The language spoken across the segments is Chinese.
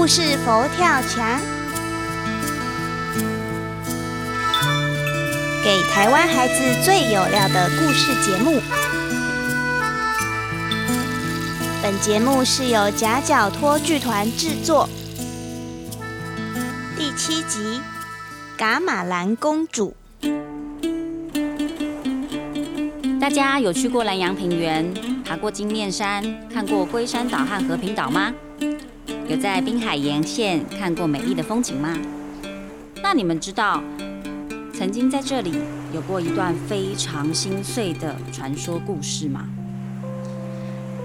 故事佛跳墙，给台湾孩子最有料的故事节目。本节目是由夹角托剧团制作。第七集《噶玛兰公主》。大家有去过南洋平原、爬过金面山、看过龟山岛和和平岛吗？有在滨海沿线看过美丽的风景吗？那你们知道，曾经在这里有过一段非常心碎的传说故事吗？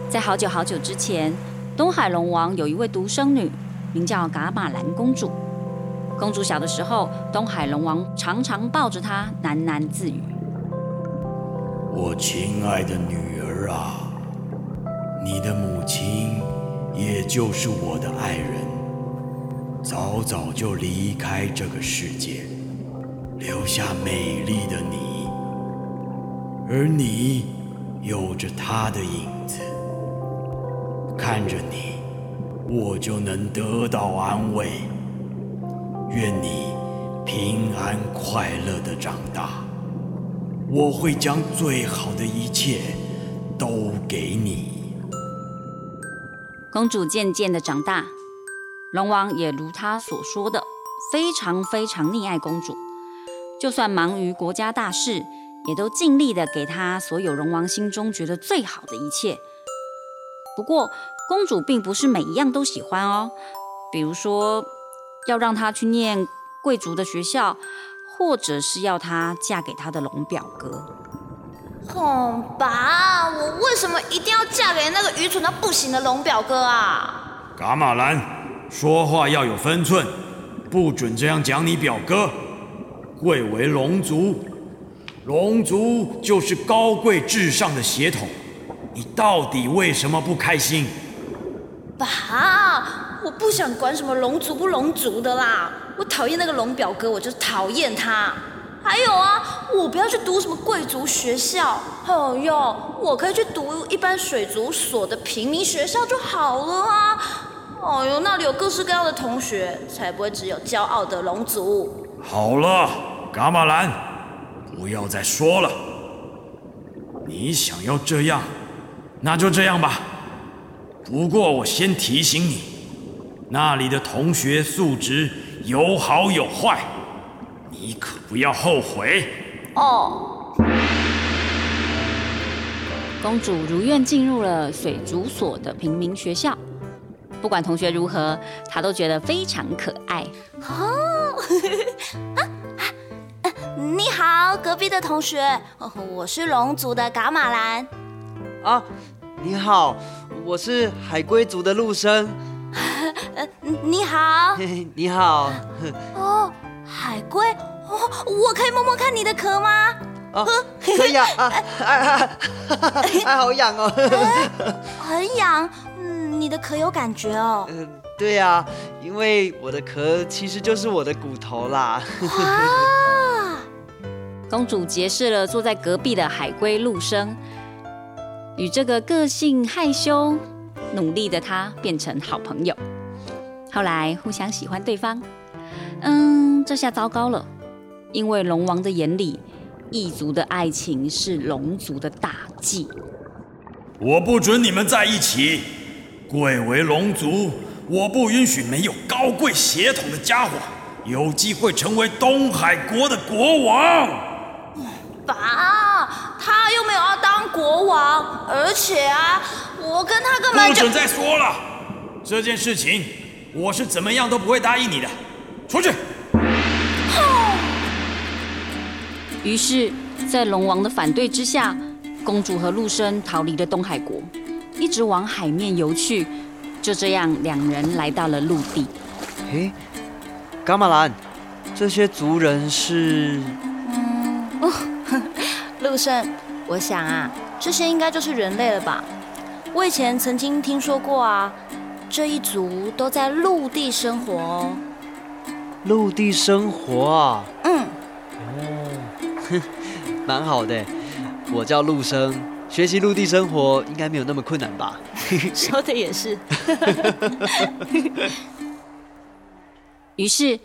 在好久好久之前，东海龙王有一位独生女，名叫噶玛兰公主。公主小的时候，东海龙王常常抱着她喃喃自语：“我亲爱的女儿啊，你的母亲。”也就是我的爱人，早早就离开这个世界，留下美丽的你，而你有着他的影子，看着你，我就能得到安慰。愿你平安快乐的长大，我会将最好的一切都给你。公主渐渐的长大，龙王也如她所说的，非常非常溺爱公主。就算忙于国家大事，也都尽力的给她所有龙王心中觉得最好的一切。不过，公主并不是每一样都喜欢哦。比如说，要让她去念贵族的学校，或者是要她嫁给她的龙表哥。哦，爸，我为什么一定要嫁给那个愚蠢到不行的龙表哥啊？伽马兰，说话要有分寸，不准这样讲你表哥。贵为龙族，龙族就是高贵至上的血统，你到底为什么不开心？爸，我不想管什么龙族不龙族的啦，我讨厌那个龙表哥，我就讨厌他。还有啊，我不要去读什么贵族学校，哦哟，我可以去读一般水族所的平民学校就好了啊。哦哟，那里有各式各样的同学，才不会只有骄傲的龙族。好了，伽马兰，不要再说了。你想要这样，那就这样吧。不过我先提醒你，那里的同学素质有好有坏。你可不要后悔哦！公主如愿进入了水族所的平民学校，不管同学如何，她都觉得非常可爱。哦，你好，隔壁的同学，我是龙族的噶玛兰。啊，你好，我是海龟族的陆生。你 好，你好。哦，海龟。哦，我可以摸摸看你的壳吗？啊，可以啊！啊，哎，好痒哦，很痒。嗯，你的壳有感觉哦。嗯，对呀，因为我的壳其实就是我的骨头啦。啊！公主结识了坐在隔壁的海龟陆生，与这个个性害羞、努力的他变成好朋友。后来互相喜欢对方。嗯，这下糟糕了。因为龙王的眼里，异族的爱情是龙族的大忌。我不准你们在一起。贵为龙族，我不允许没有高贵血统的家伙有机会成为东海国的国王。爸，他又没有要当国王，而且啊，我跟他根本不准再说了。这件事情，我是怎么样都不会答应你的。出去。于是，在龙王的反对之下，公主和陆生逃离了东海国，一直往海面游去。就这样，两人来到了陆地。诶，伽马兰，这些族人是……嗯，哦，陆生，我想啊，这些应该就是人类了吧？我以前曾经听说过啊，这一族都在陆地生活哦。陆地生活啊？嗯。蛮好的，我叫陆生，学习陆地生活应该没有那么困难吧？说的也是。于是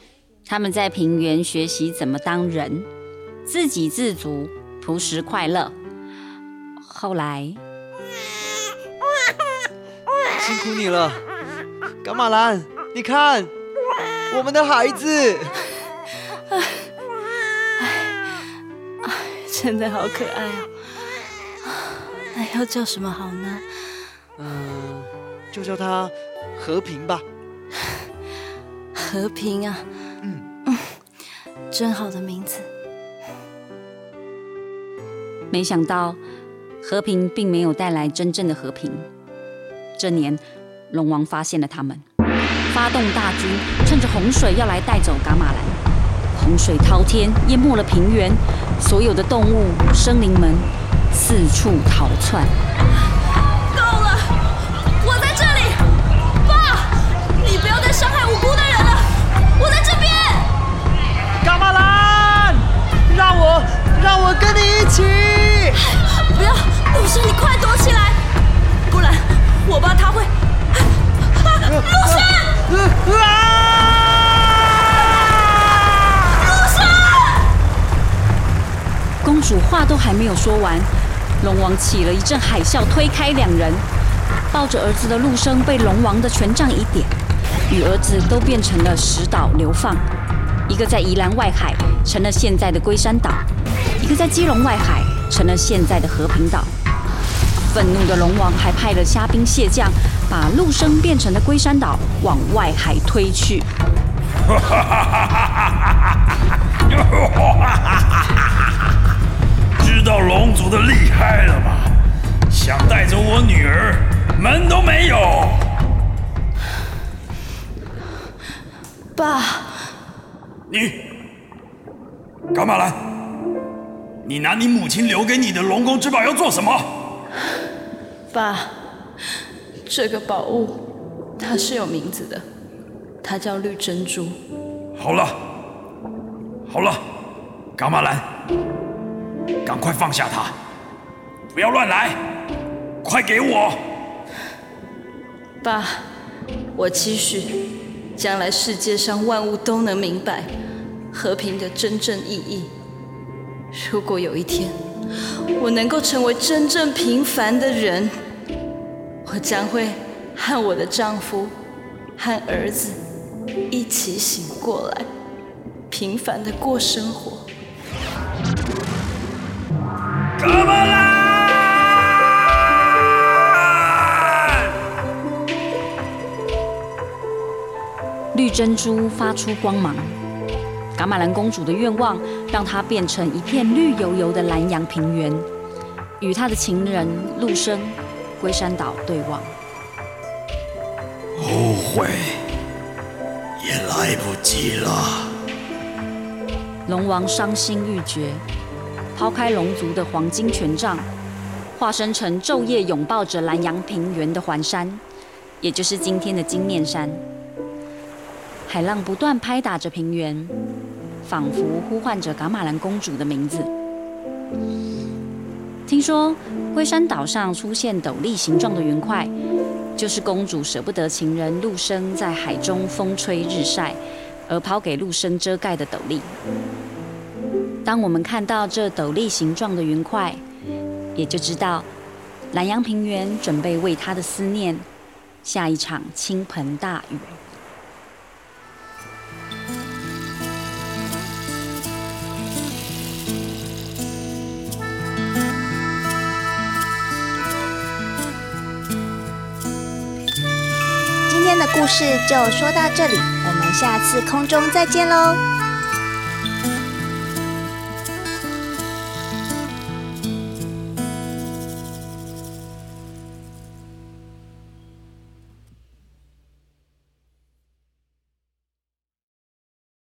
他们在平原学习怎么当人，自给自足，朴实快乐。后来，辛苦你了，伽马兰，你看，我们的孩子，真的好可爱哦。那要叫什么好呢？嗯，就叫他和平吧。和平啊，嗯嗯，真好的名字。没想到和平并没有带来真正的和平。这年，龙王发现了他们，发动大军，趁着洪水要来带走伽马兰。洪水滔天，淹没了平原，所有的动物、生灵们四处逃窜。主话都还没有说完，龙王起了一阵海啸，推开两人，抱着儿子的陆生被龙王的权杖一点，与儿子都变成了石岛流放。一个在宜兰外海，成了现在的龟山岛；一个在基隆外海，成了现在的和平岛。愤怒的龙王还派了虾兵蟹将，把陆生变成的龟山岛往外海推去。你，伽马兰，你拿你母亲留给你的龙宫之宝要做什么？爸，这个宝物它是有名字的，它叫绿珍珠。好了，好了，伽马兰，赶快放下它，不要乱来，快给我！爸，我期许将来世界上万物都能明白和平的真正意义。如果有一天我能够成为真正平凡的人，我将会和我的丈夫和儿子一起醒过来，平凡的过生活。绿珍珠发出光芒，伽马兰公主的愿望让她变成一片绿油油的南洋平原，与她的情人陆生龟山岛对望。后悔也来不及了。龙王伤心欲绝，抛开龙族的黄金权杖，化身成昼夜拥抱着南洋平原的环山，也就是今天的金面山。海浪不断拍打着平原，仿佛呼唤着伽马兰公主的名字。听说龟山岛上出现斗笠形状的云块，就是公主舍不得情人陆生在海中风吹日晒，而抛给陆生遮盖的斗笠。当我们看到这斗笠形状的云块，也就知道南洋平原准备为他的思念下一场倾盆大雨。的故事就说到这里，我们下次空中再见喽。